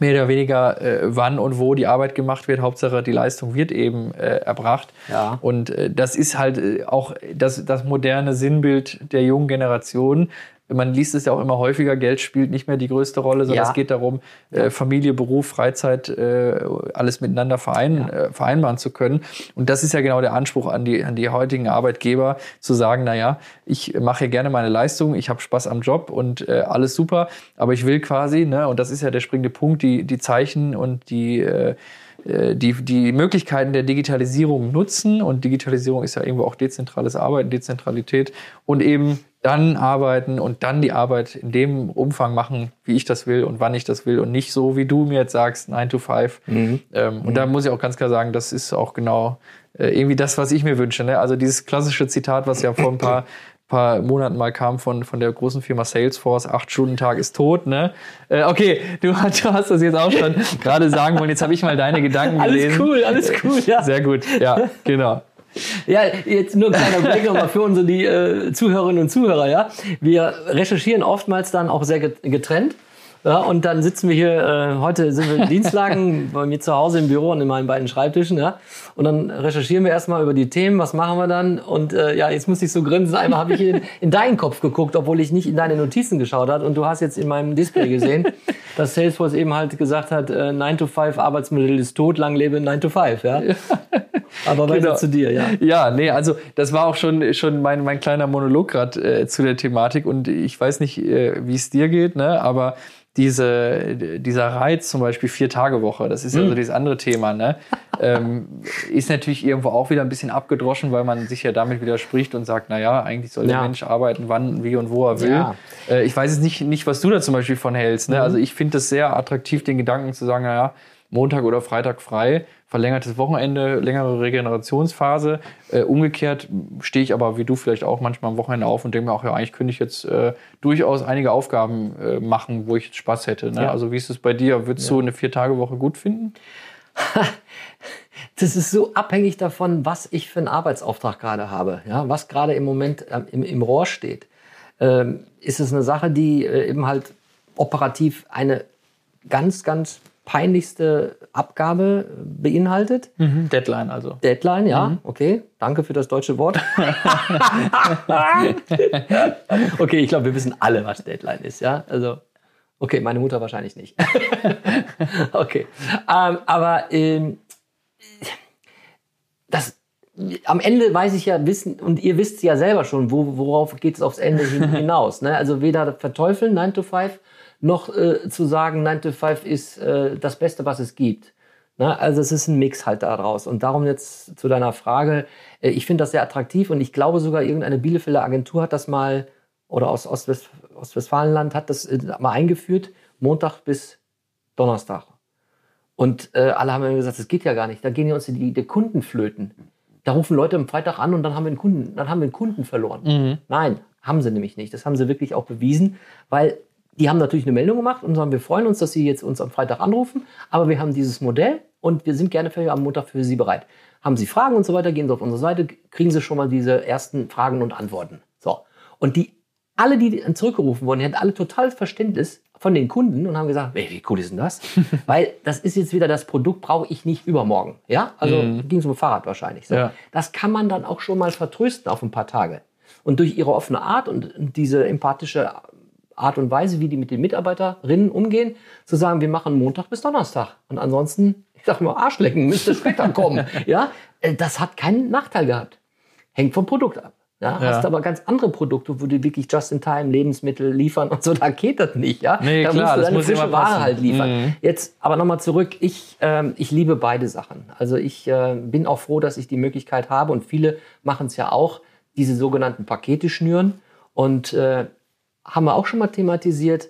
mehr oder weniger, äh, wann und wo die Arbeit gemacht wird. Hauptsache, die Leistung wird eben äh, erbracht. Ja. Und äh, das ist halt äh, auch das, das moderne Sinnbild der jungen Generation. Man liest es ja auch immer häufiger, Geld spielt nicht mehr die größte Rolle, sondern Ja. es geht darum, äh, Familie, Beruf, Freizeit, äh, alles miteinander verein, äh, vereinbaren zu können. Und das ist ja genau der Anspruch an die, an die heutigen Arbeitgeber, zu sagen, naja, ich mache hier gerne meine Leistung, ich habe Spaß am Job und äh, alles super, aber ich will quasi, ne, und das ist ja der springende Punkt, die, die Zeichen und die äh, äh, die, die Möglichkeiten der Digitalisierung nutzen. Und Digitalisierung ist ja irgendwo auch dezentrales Arbeiten, Dezentralität und eben dann arbeiten und dann die Arbeit in dem Umfang machen, wie ich das will und wann ich das will und nicht so, wie du mir jetzt sagst, 9 to 5. Ähm, Und da muss ich auch ganz klar sagen, das ist auch genau äh, irgendwie das, was ich mir wünsche. Ne? Also dieses klassische Zitat, was ja vor ein paar paar Monaten mal kam von, von der großen Firma Salesforce, acht Stunden Tag ist tot, ne? Äh, okay, du, hast- du hast das jetzt auch schon gerade sagen wollen. Jetzt habe ich mal deine Gedanken Alles gelesen. cool, alles cool, ja. Sehr gut, ja, genau. Ja, jetzt nur ein kleiner Blick nochmal für unsere die, äh, Zuhörerinnen und Zuhörer, ja. Wir recherchieren oftmals dann auch sehr get- getrennt. Ja, und dann sitzen wir hier, äh, heute sind wir in Dienstlagen bei mir zu Hause im Büro und in meinen beiden Schreibtischen, ja. Und dann recherchieren wir erstmal über die Themen, was machen wir dann? Und äh, ja, jetzt muss ich so grinsen. Einmal habe ich in, in deinen Kopf geguckt, obwohl ich nicht in deine Notizen geschaut habe. Und du hast jetzt in meinem Display gesehen, dass Salesforce eben halt gesagt hat, äh, 9 to 5 Arbeitsmodell ist tot, lang lebe 9 to 5, ja. Aber weiter Genau. zu dir, ja. Ja, nee, also das war auch schon, schon mein, mein kleiner Monolog gerade äh, zu der Thematik und ich weiß nicht, äh, wie es dir geht, ne? aber diese, dieser Reiz zum Beispiel Vier-Tage-Woche, das ist ja so dieses andere Thema, ne? ähm, ist natürlich irgendwo auch wieder ein bisschen abgedroschen, weil man sich ja damit widerspricht und sagt, naja, eigentlich soll der Ja. Mensch arbeiten, wann, wie und wo er will. Ja. Äh, ich weiß jetzt nicht, nicht, was du da zum Beispiel von hältst. Ne? Also ich finde es sehr attraktiv, den Gedanken zu sagen, naja, Montag oder Freitag frei, verlängertes Wochenende, längere Regenerationsphase. Äh, umgekehrt stehe ich aber, wie du vielleicht auch, manchmal am Wochenende auf und denke mir auch, ja, eigentlich könnte ich jetzt äh, durchaus einige Aufgaben äh, machen, wo ich jetzt Spaß hätte. Ne? Ja. Also wie ist es bei dir? Würdest du eine Vier-Tage-Woche gut finden? Das ist so abhängig davon, was ich für einen Arbeitsauftrag gerade habe, ja, was gerade im Moment ähm, im, im Rohr steht. Ähm, ist es eine Sache, die äh, eben halt operativ eine ganz, ganz peinlichste Abgabe äh, beinhaltet? Deadline also. Deadline, ja, okay. Danke für das deutsche Wort. okay, ich glaube, wir wissen alle, was Deadline ist, ja. Also, okay, meine Mutter wahrscheinlich nicht. okay. Ähm, aber ähm, das, am Ende weiß ich ja wissen, und ihr wisst ja selber schon, wo, worauf geht es aufs Ende hin, hinaus. Ne? Also weder verteufeln 9 to 5, noch äh, zu sagen, 9 to 5 ist äh, das Beste, was es gibt. Ne? Also es ist ein Mix halt daraus. Und darum jetzt zu deiner Frage, äh, ich finde das sehr attraktiv und ich glaube sogar irgendeine Bielefelder Agentur hat das mal, oder aus Ostwest Ostwestfalenland hat das äh, mal eingeführt, Montag bis Donnerstag. Und äh, alle haben mir gesagt, das geht ja gar nicht. Da gehen ja uns die, die Kunden flöten. Da rufen Leute am Freitag an und dann haben wir einen Kunden, dann haben wir einen Kunden verloren. Nein, haben sie nämlich nicht. Das haben sie wirklich auch bewiesen, weil die haben natürlich eine Meldung gemacht und sagen, wir freuen uns, dass sie jetzt uns am Freitag anrufen, aber wir haben dieses Modell und wir sind gerne für am Montag für sie bereit. Haben sie Fragen und so weiter, gehen sie auf unsere Seite, kriegen sie schon mal diese ersten Fragen und Antworten. So. Und die, alle, die dann zurückgerufen wurden, die hatten alle total Verständnis von den Kunden und haben gesagt, ey, wie cool ist denn das? Weil das ist jetzt wieder das Produkt, brauche ich nicht übermorgen. Ja, also ging es um Fahrrad wahrscheinlich. So. Ja. Das kann man dann auch schon mal vertrösten auf ein paar Tage. Und durch ihre offene Art und diese empathische Art und Weise, wie die mit den Mitarbeiterinnen umgehen, zu sagen, wir machen Montag bis Donnerstag. Und ansonsten, ich sag mal, Arschlecken, müsste später kommen. ja, äh, das hat keinen Nachteil gehabt. Hängt vom Produkt ab. Ja, Ja. Hast aber ganz andere Produkte, wo die wirklich just in time Lebensmittel liefern und so, da geht das nicht. Ja? Nee, da klar, musst du deine muss frische Ware halt liefern. Mhm. Jetzt aber nochmal zurück. Ich, ähm, ich liebe beide Sachen. Also ich äh, bin auch froh, dass ich die Möglichkeit habe und viele machen es ja auch, diese sogenannten Pakete schnüren. Und äh, haben wir auch schon mal thematisiert.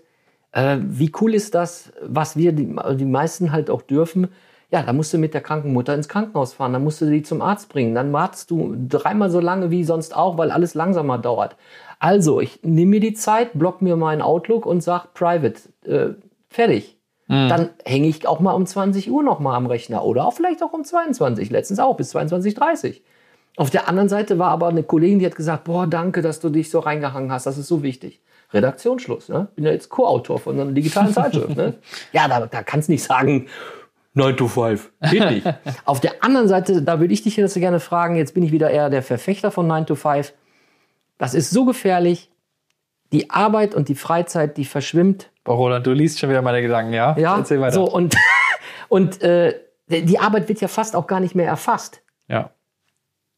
Äh, wie cool ist das, was wir, die, die meisten halt auch dürfen? Ja, da musst du mit der kranken Mutter ins Krankenhaus fahren, dann musst du die zum Arzt bringen, dann wartest du dreimal so lange wie sonst auch, weil alles langsamer dauert. Also, ich nehme mir die Zeit, block mir meinen Outlook und sag Private, äh, fertig. Dann hänge ich auch mal um 20 Uhr noch mal am Rechner oder auch vielleicht auch um 22, letztens auch bis 22.30 Auf der anderen Seite war aber eine Kollegin, die hat gesagt, boah, danke, dass du dich so reingehangen hast, das ist so wichtig. Redaktionsschluss, ne? Bin ja jetzt Co-Autor von einer digitalen Zeitschrift, ne? Ja, da, da kannst du nicht sagen, 9 to 5. Geht nicht. Auf der anderen Seite, da würde ich dich jetzt gerne fragen, jetzt bin ich wieder eher der Verfechter von 9 to 5. Das ist so gefährlich. Die Arbeit und die Freizeit, die verschwimmt Boah, Roland, du liest schon wieder meine Gedanken, ja? ja, Erzähl weiter. so und und äh, die Arbeit wird ja fast auch gar nicht mehr erfasst. Ja.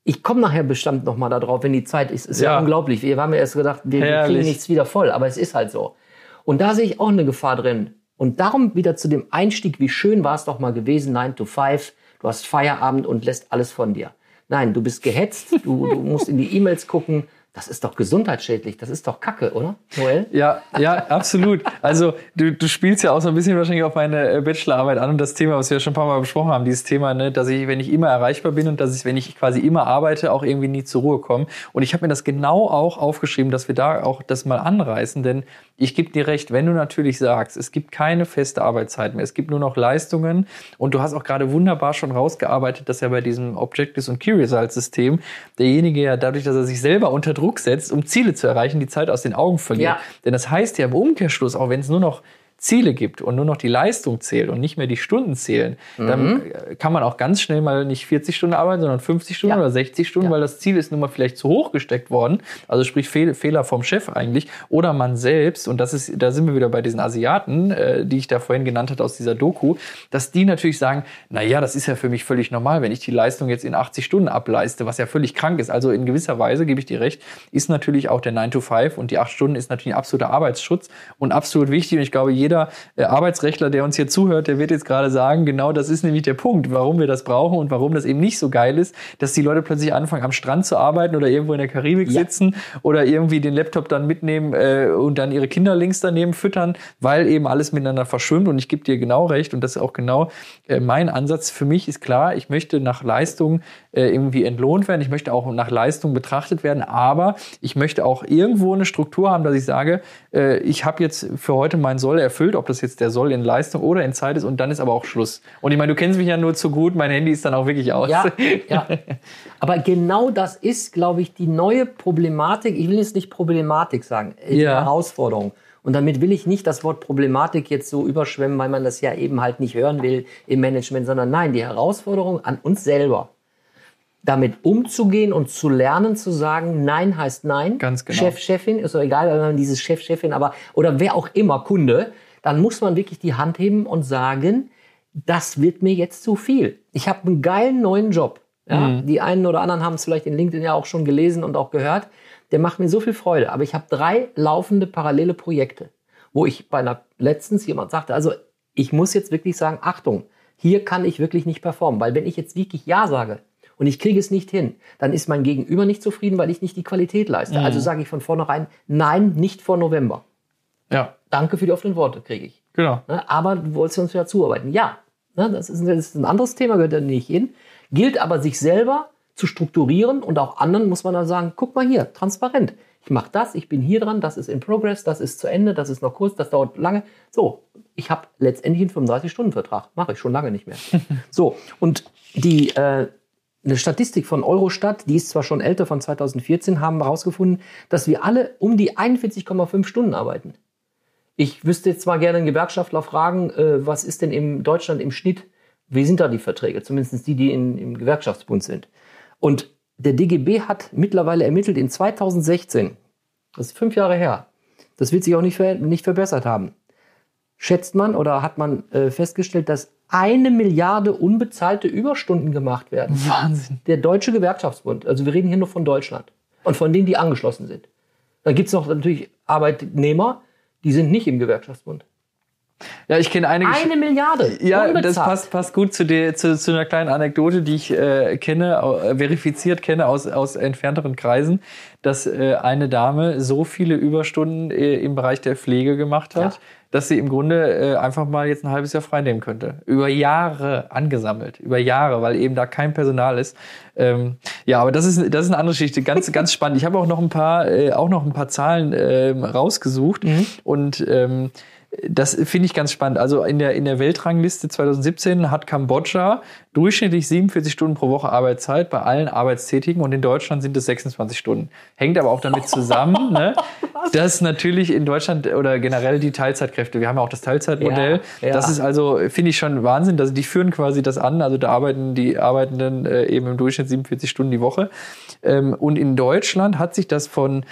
Ich komme nachher bestimmt noch mal darauf, wenn die Zeit ist. Ist ja, Ja. unglaublich. Wir haben ja erst gedacht, wir, wir kriegen nichts wieder voll, aber es ist halt so. Und da sehe ich auch eine Gefahr drin. Und darum wieder zu dem Einstieg, wie schön war es doch mal gewesen, 9 to 5, du hast Feierabend und lässt alles von dir. Nein, du bist gehetzt, du, du musst in die E-Mails gucken. Das ist doch gesundheitsschädlich, das ist doch Kacke, oder, Noel? Ja, ja, absolut. Also du, du spielst ja auch so ein bisschen wahrscheinlich auf meine äh, Bachelorarbeit an und das Thema, was wir ja schon ein paar Mal besprochen haben, dieses Thema, ne, dass ich, wenn ich immer erreichbar bin und dass ich, wenn ich quasi immer arbeite, auch irgendwie nie zur Ruhe komme. Und ich habe mir das genau auch aufgeschrieben, dass wir da auch das mal anreißen, denn ich gebe dir recht, wenn du natürlich sagst, es gibt keine feste Arbeitszeit mehr, es gibt nur noch Leistungen und du hast auch gerade wunderbar schon rausgearbeitet, dass ja bei diesem Objectives und Key Results System derjenige ja dadurch, dass er sich selber unter Druck setzt, um Ziele zu erreichen, die Zeit aus den Augen verliert. Ja. Denn das heißt ja im Umkehrschluss, auch wenn es nur noch Ziele gibt und nur noch die Leistung zählt und nicht mehr die Stunden zählen, dann äh, kann man auch ganz schnell mal nicht 40 Stunden arbeiten, sondern 50 Stunden Ja. oder 60 Stunden, Ja. weil das Ziel ist nun mal vielleicht zu hoch gesteckt worden. Also sprich Fehl Fehler vom Chef eigentlich oder man selbst. Und das ist, da sind wir wieder bei diesen Asiaten, äh, die ich da vorhin genannt hatte aus dieser Doku, dass die natürlich sagen, na ja, das ist ja für mich völlig normal, wenn ich die Leistung jetzt in 80 Stunden ableiste, was ja völlig krank ist. Also in gewisser Weise gebe ich dir recht, ist natürlich auch der 9 to 5 und die 8 Stunden ist natürlich ein absoluter Arbeitsschutz und absolut wichtig. Und ich glaube, jeder äh, Arbeitsrechtler, der uns hier zuhört, der wird jetzt gerade sagen, genau das ist nämlich der Punkt, warum wir das brauchen und warum das eben nicht so geil ist, dass die Leute plötzlich anfangen, am Strand zu arbeiten oder irgendwo in der Karibik Ja. sitzen oder irgendwie den Laptop dann mitnehmen äh, und dann ihre Kinder links daneben füttern, weil eben alles miteinander verschwimmt. Und ich gebe dir genau recht und das ist auch genau äh, mein Ansatz. Für mich ist klar, ich möchte nach Leistung äh, irgendwie entlohnt werden. Ich möchte auch nach Leistung betrachtet werden, aber ich möchte auch irgendwo eine Struktur haben, dass ich sage, ich habe jetzt für heute meinen Soll erfüllt, ob das jetzt der Soll in Leistung oder in Zeit ist und dann ist aber auch Schluss. Und ich meine, du kennst mich ja nur zu gut, mein Handy ist dann auch wirklich aus. Ja, ja. Aber genau das ist, glaube ich, die neue Problematik. Ich will jetzt nicht Problematik sagen, äh, die Ja. Herausforderung. Und damit will ich nicht das Wort Problematik jetzt so überschwemmen, weil man das ja eben halt nicht hören will im Management, sondern nein, die Herausforderung an uns selber, damit umzugehen und zu lernen, zu sagen, nein heißt nein. Ganz genau. Chef, Chefin, ist doch egal, wenn man dieses Chef, Chefin, aber, oder wer auch immer, Kunde, dann muss man wirklich die Hand heben und sagen, das wird mir jetzt zu viel. Ich habe einen geilen neuen Job. Ja, Die einen oder anderen haben es vielleicht in LinkedIn ja auch schon gelesen und auch gehört. Der macht mir so viel Freude. Aber ich habe drei laufende parallele Projekte, wo ich bei einer letztens jemand sagte, also ich muss jetzt wirklich sagen, Achtung, hier kann ich wirklich nicht performen, weil wenn ich jetzt wirklich Ja sage und ich kriege es nicht hin, dann ist mein Gegenüber nicht zufrieden, weil ich nicht die Qualität leiste. Also sage ich von vornherein, nein, nicht vor November. ja. Danke für die offenen Worte, kriege ich. Genau. Ne? Aber du wolltest uns ja zuarbeiten. Ja, ne? das, ist, das ist ein anderes Thema, gehört da nicht hin. Gilt aber sich selber zu strukturieren und auch anderen muss man dann sagen, guck mal hier, transparent. Ich mache das, ich bin hier dran, das ist in Progress, das ist zu Ende, das ist noch kurz, das dauert lange. So, ich habe letztendlich einen 35-Stunden-Vertrag. Mache ich schon lange nicht mehr. so, und die äh, eine Statistik von Eurostat, die ist zwar schon älter, von 2014, haben herausgefunden, dass wir alle um die 41,5 Stunden arbeiten. Ich wüsste jetzt zwar gerne einen Gewerkschaftler fragen, äh, was ist denn in Deutschland im Schnitt, wie sind da die Verträge, zumindest die, die in, im Gewerkschaftsbund sind. Und der DGB hat mittlerweile ermittelt in 2016, das ist fünf Jahre her, das wird sich auch nicht, ver nicht verbessert haben, schätzt man oder hat man äh, festgestellt, dass eine Milliarde unbezahlte Überstunden gemacht werden. Wahnsinn. Der Deutsche Gewerkschaftsbund, also wir reden hier nur von Deutschland und von denen, die angeschlossen sind. Dann gibt es noch natürlich Arbeitnehmer, die sind nicht im Gewerkschaftsbund. Ja, ich kenne einige. Eine Milliarde. Ja, unbezahlt. das passt, passt gut zu, der, zu, zu einer kleinen Anekdote, die ich äh, kenne, äh, verifiziert kenne aus, aus entfernteren Kreisen, dass äh, eine Dame so viele Überstunden äh, im Bereich der Pflege gemacht hat, Ja. dass sie im Grunde äh, einfach mal jetzt ein halbes Jahr frei nehmen könnte. Über Jahre angesammelt, über Jahre, weil eben da kein Personal ist. Ähm, ja, aber das ist, das ist eine andere Geschichte, ganz, ganz spannend. Ich habe auch noch ein paar, äh, auch noch ein paar Zahlen ähm, rausgesucht und ähm, das finde ich ganz spannend. Also in der, in der Weltrangliste 2017 hat Kambodscha durchschnittlich 47 Stunden pro Woche Arbeitszeit bei allen Arbeitstätigen und in Deutschland sind es 26 Stunden. Hängt aber auch damit zusammen, ne, dass natürlich in Deutschland oder generell die Teilzeitkräfte, wir haben ja auch das Teilzeitmodell, Ja, ja. das ist also, finde ich schon Wahnsinn, dass die führen quasi das an, also da arbeiten die Arbeitenden äh, eben im Durchschnitt 47 Stunden die Woche. Ähm, und in Deutschland hat sich das von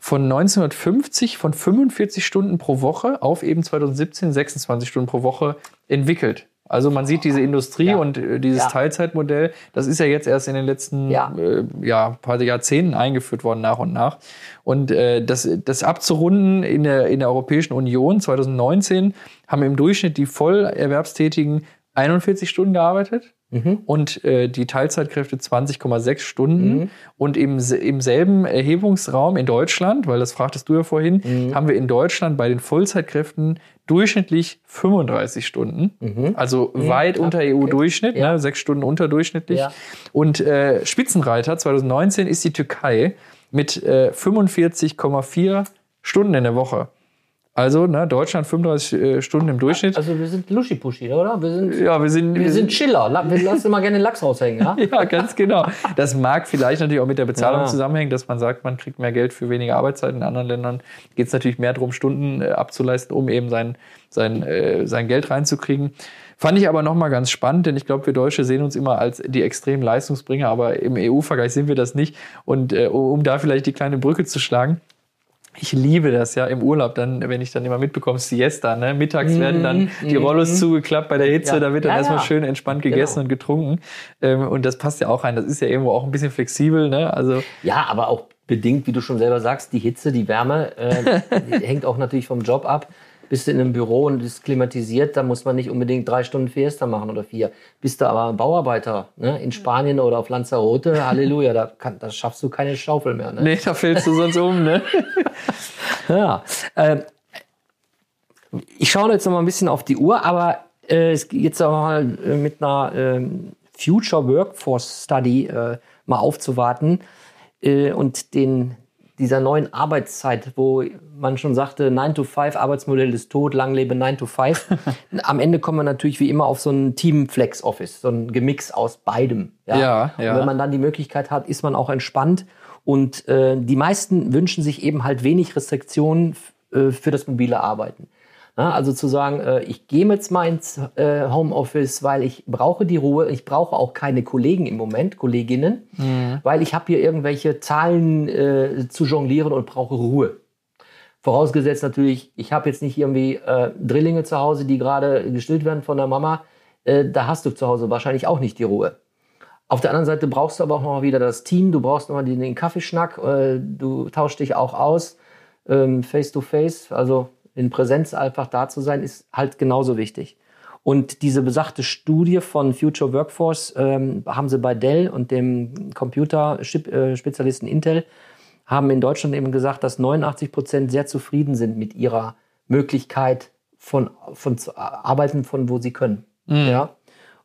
von 1950 von 45 Stunden pro Woche auf eben 2017 26 Stunden pro Woche entwickelt. Also man sieht diese Industrie Ja. und äh, dieses Ja. Teilzeitmodell, das ist ja jetzt erst in den letzten Ja. äh, ja, paar Jahrzehnten eingeführt worden, nach und nach. Und äh, das, das abzurunden in der, in der Europäischen Union 2019 haben im Durchschnitt die Vollerwerbstätigen 41 Stunden gearbeitet und äh, die Teilzeitkräfte 20,6 Stunden. Und im, im selben Erhebungsraum in Deutschland, weil das fragtest du ja vorhin, haben wir in Deutschland bei den Vollzeitkräften durchschnittlich 35 Stunden. Also weit unter EU-Durchschnitt, Ja. ne, sechs Stunden unterdurchschnittlich. Ja. Und äh, Spitzenreiter 2019 ist die Türkei mit äh, 45,4 Stunden in der Woche. Also ne, Deutschland 35 äh, Stunden im Durchschnitt. Also wir sind Luschi-Puschi, oder? Wir sind, ja, wir sind, wir sind Chiller. Wir lassen immer gerne den Lachs raushängen, ja? Ja, ganz genau. Das mag vielleicht natürlich auch mit der Bezahlung Ja. zusammenhängen, dass man sagt, man kriegt mehr Geld für weniger Arbeitszeit. In anderen Ländern geht es natürlich mehr darum, Stunden äh, abzuleisten, um eben sein, sein, äh, sein Geld reinzukriegen. Fand ich aber nochmal ganz spannend, denn ich glaube, wir Deutsche sehen uns immer als die extremen Leistungsbringer, aber im EU-Vergleich sind wir das nicht. Und äh, um da vielleicht die kleine Brücke zu schlagen, ich liebe das ja im Urlaub, dann, wenn ich dann immer mitbekomme, Siesta, ne? Mittags werden dann die Rollos zugeklappt bei der Hitze, Ja. da wird dann Ja, erstmal ja. schön entspannt gegessen Genau. und getrunken. Ähm, und das passt ja auch rein. Das ist ja irgendwo auch ein bisschen flexibel, ne? Also, Ja, aber auch bedingt, wie du schon selber sagst, die Hitze, die Wärme, äh, hängt auch natürlich vom Job ab. Bist du in einem Büro und ist klimatisiert, da muss man nicht unbedingt drei Stunden Fiesta machen oder vier. Bist du aber Bauarbeiter ne, in Spanien oder auf Lanzarote, Halleluja, da, kann, da schaffst du keine Schaufel mehr. Ne? nee, da fällst du sonst um, ne? Ja. Ähm, ich schaue jetzt noch mal ein bisschen auf die Uhr, aber äh, es geht jetzt auch mal äh, mit einer ähm, Future Workforce Study äh, mal aufzuwarten äh, und den dieser neuen Arbeitszeit, wo man schon sagte, 9 to 5 Arbeitsmodell ist tot, lang lebe 9 to 5. Am Ende kommen wir natürlich wie immer auf so ein Team Flex Office, so ein Gemix aus beidem. Ja, Und ja. wenn man dann die Möglichkeit hat, ist man auch entspannt. Und äh, die meisten wünschen sich eben halt wenig Restriktionen äh, für das mobile Arbeiten. Also zu sagen, äh, ich gehe jetzt mal ins Homeoffice, weil ich brauche die Ruhe. Ich brauche auch keine Kollegen im Moment, Kolleginnen, weil ich habe hier irgendwelche Zahlen äh, zu jonglieren und brauche Ruhe. Vorausgesetzt natürlich, ich habe jetzt nicht irgendwie äh, Drillinge zu Hause, die gerade gestillt werden von der Mama. Äh, da hast du zu Hause wahrscheinlich auch nicht die Ruhe. Auf der anderen Seite brauchst du aber auch noch wieder das Team, du brauchst noch mal den, den Kaffeeschnack, äh, du tauschst dich auch aus, ähm, face to face, also in Präsenz einfach da zu sein, ist halt genauso wichtig. Und diese besagte Studie von Future Workforce ähm, haben sie bei Dell und dem Computerspezialisten Intel haben in Deutschland eben gesagt, dass 89 Prozent sehr zufrieden sind mit ihrer Möglichkeit, von, von zu arbeiten, von wo sie können. Ja.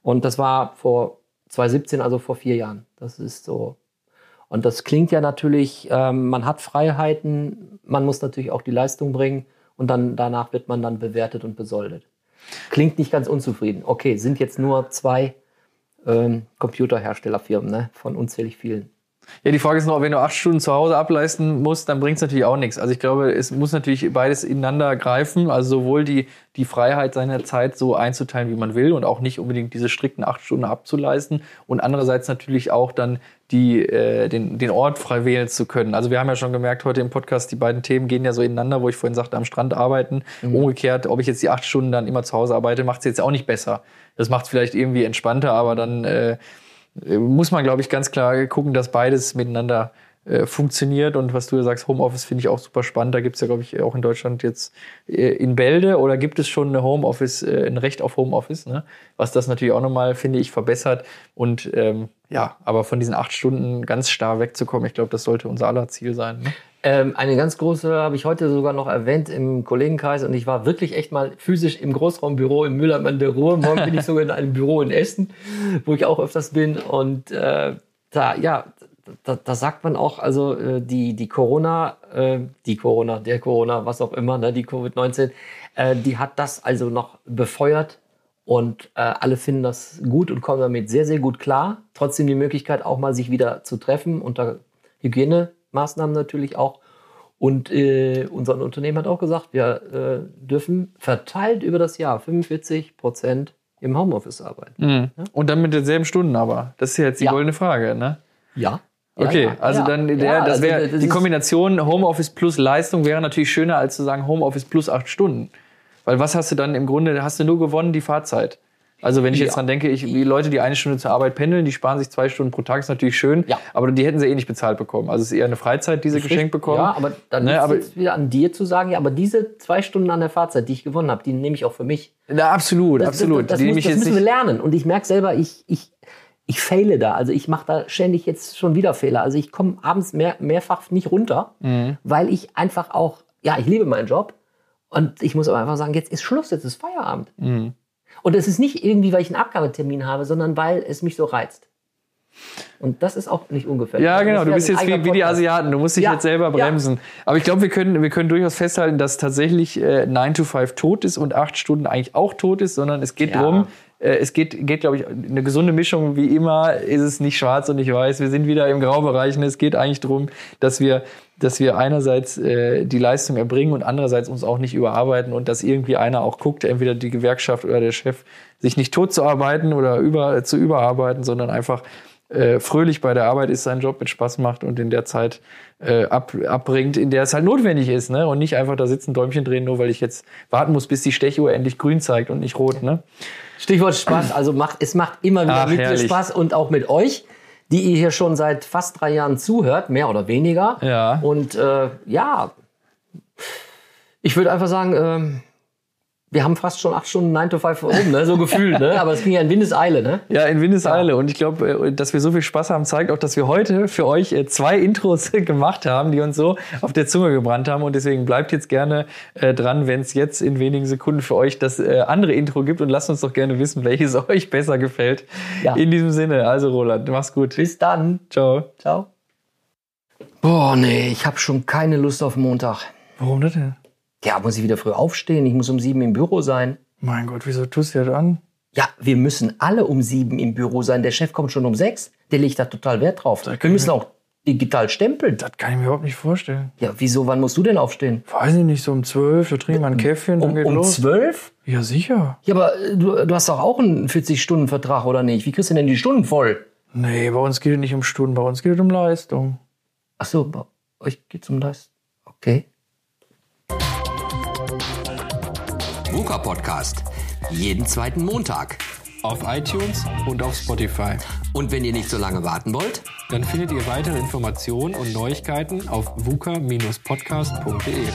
Und das war vor 2017, also vor vier Jahren. Das ist so. Und das klingt ja natürlich, ähm, man hat Freiheiten, man muss natürlich auch die Leistung bringen und dann danach wird man dann bewertet und besoldet. Klingt nicht ganz unzufrieden. Okay, sind jetzt nur zwei ähm, Computerherstellerfirmen ne, von unzählig vielen. Ja, die Frage ist noch, wenn du acht Stunden zu Hause ableisten musst, dann bringt es natürlich auch nichts. Also ich glaube, es muss natürlich beides ineinander greifen. Also sowohl die, die Freiheit seiner Zeit so einzuteilen, wie man will und auch nicht unbedingt diese strikten acht Stunden abzuleisten. Und andererseits natürlich auch dann die, äh, den, den Ort frei wählen zu können. Also wir haben ja schon gemerkt heute im Podcast, die beiden Themen gehen ja so ineinander, wo ich vorhin sagte, am Strand arbeiten. Umgekehrt, ob ich jetzt die acht Stunden dann immer zu Hause arbeite, macht es jetzt auch nicht besser. Das macht es vielleicht irgendwie entspannter, aber dann äh, muss man, glaube ich, ganz klar gucken, dass beides miteinander äh, funktioniert. Und was du ja sagst, Homeoffice finde ich auch super spannend. Da gibt es ja, glaube ich, auch in Deutschland jetzt äh, in Bälde oder gibt es schon eine Homeoffice, äh, ein Recht auf Homeoffice, ne? was das natürlich auch nochmal, finde ich, verbessert. Und ähm, ja, aber von diesen acht Stunden ganz starr wegzukommen, ich glaube, das sollte unser aller Ziel sein. Ne? Ähm, eine ganz große habe ich heute sogar noch erwähnt im Kollegenkreis und ich war wirklich echt mal physisch im Großraumbüro im Müllermann an der Ruhr. Morgen bin ich sogar in einem Büro in Essen, wo ich auch öfters bin und äh, da, ja, da, da sagt man auch, also äh, die, die Corona, äh, die Corona, der Corona, was auch immer, ne, die Covid-19, äh, die hat das also noch befeuert und äh, alle finden das gut und kommen damit sehr, sehr gut klar. Trotzdem die Möglichkeit auch mal sich wieder zu treffen unter Hygienemaßnahmen natürlich auch. Und äh, unser Unternehmen hat auch gesagt, wir äh, dürfen verteilt über das Jahr 45 Prozent im Homeoffice arbeiten. Und dann mit denselben Stunden aber. Das ist ja jetzt die Ja. goldene Frage, ne? Ja. Okay, Ja, ja. also Ja. dann der, Ja, das also wäre das die Kombination Homeoffice plus Leistung wäre natürlich schöner als zu sagen Homeoffice plus acht Stunden. Weil was hast du dann im Grunde, hast du nur gewonnen die Fahrzeit. Also wenn ich jetzt Ja. dran denke, ich, die Leute, die eine Stunde zur Arbeit pendeln, die sparen sich zwei Stunden pro Tag, ist natürlich schön, Ja. aber die hätten sie eh nicht bezahlt bekommen. Also es ist eher eine Freizeit, die sie geschenkt bekommen. Ja, aber dann Ne, ist aber- jetzt wieder an dir zu sagen, ja, aber diese zwei Stunden an der Fahrzeit, die ich gewonnen habe, die nehme ich auch für mich. Na, absolut, Das, absolut. Das, das, die muss, das jetzt müssen wir lernen. Und ich merke selber, ich, ich, ich faile da. Also ich mache da ständig jetzt schon wieder Fehler. Also ich komme abends mehr, mehrfach nicht runter, Mhm. weil ich einfach auch, ja, ich liebe meinen Job. Und ich muss aber einfach sagen, jetzt ist Schluss, jetzt ist Feierabend. Mhm. Und es ist nicht irgendwie, weil ich einen Abgabetermin habe, sondern weil es mich so reizt. Und das ist auch nicht ungefährlich. Ja, Das genau. Du bist jetzt wie, wie die. Asiaten. Du musst dich Ja, jetzt selber ja. bremsen. Aber ich glaube, wir können, wir können durchaus festhalten, dass tatsächlich äh, 9 to 5 tot ist und 8 Stunden eigentlich auch tot ist, sondern es geht Ja. drum. Äh, es geht, geht glaube ich, eine gesunde Mischung. Wie immer ist es nicht schwarz und nicht weiß. Wir sind wieder im Graubereich. Und es geht eigentlich darum, dass wir, dass wir einerseits äh, die Leistung erbringen und andererseits uns auch nicht überarbeiten und dass irgendwie einer auch guckt, entweder die Gewerkschaft oder der Chef, sich nicht tot zu arbeiten oder über, zu überarbeiten, sondern einfach äh, fröhlich bei der Arbeit ist, seinen Job mit Spaß macht und in der Zeit äh, ab, abbringt, in der es halt notwendig ist, ne? Und nicht einfach da sitzen, Däumchen drehen, nur weil ich jetzt warten muss, bis die Stechuhr endlich grün zeigt und nicht rot, ne? Stichwort Spaß. Also macht, es macht immer wieder Ach, mit herrlich. Spaß und auch mit euch, die ihr hier schon seit fast drei Jahren zuhört, mehr oder weniger. Ja. Und äh, ja, ich würde einfach sagen, ähm, wir haben fast schon acht Stunden 9 to 5 rum, ne? so gefühlt. Ne? Aber es ging ja in Windeseile. Ne? Ja, in Windeseile. Und ich glaube, äh, dass wir so viel Spaß haben, zeigt auch, dass wir heute für euch äh, zwei Intros gemacht haben, die uns so auf der Zunge gebrannt haben. Und deswegen bleibt jetzt gerne äh, dran, wenn es jetzt in wenigen Sekunden für euch das äh, andere Intro gibt. Und lasst uns doch gerne wissen, welches euch besser gefällt. Ja. In diesem Sinne, also Roland, mach's gut. Bis dann. Ciao. Ciao. Boah, nee, ich habe schon keine Lust auf Montag. Warum das denn? Ja, muss ich wieder früh aufstehen. Ich muss um sieben im Büro sein. Mein Gott, wieso tust du das an? Ja, wir müssen alle um sieben im Büro sein. Der Chef kommt schon um sechs. Der legt da total Wert drauf. Wir müssen auch digital stempeln. Das kann ich mir überhaupt nicht vorstellen. Ja, wieso? Wann musst du denn aufstehen? Weiß ich nicht, so um zwölf, da trinken wir ein Käffchen, dann Um, geht um los. zwölf? Ja, sicher. Ja, aber äh, du, du hast doch auch einen 40-Stunden-Vertrag, oder nicht? Wie kriegst du denn die Stunden voll? Nee, bei uns geht es nicht um Stunden, bei uns geht es um Leistung. Ach so, bei euch geht's um das. Okay. VUCA Podcast. Jeden zweiten Montag. Auf iTunes und auf Spotify. Und wenn ihr nicht so lange warten wollt, Dann findet ihr weitere Informationen und Neuigkeiten auf vuca-podcast.de.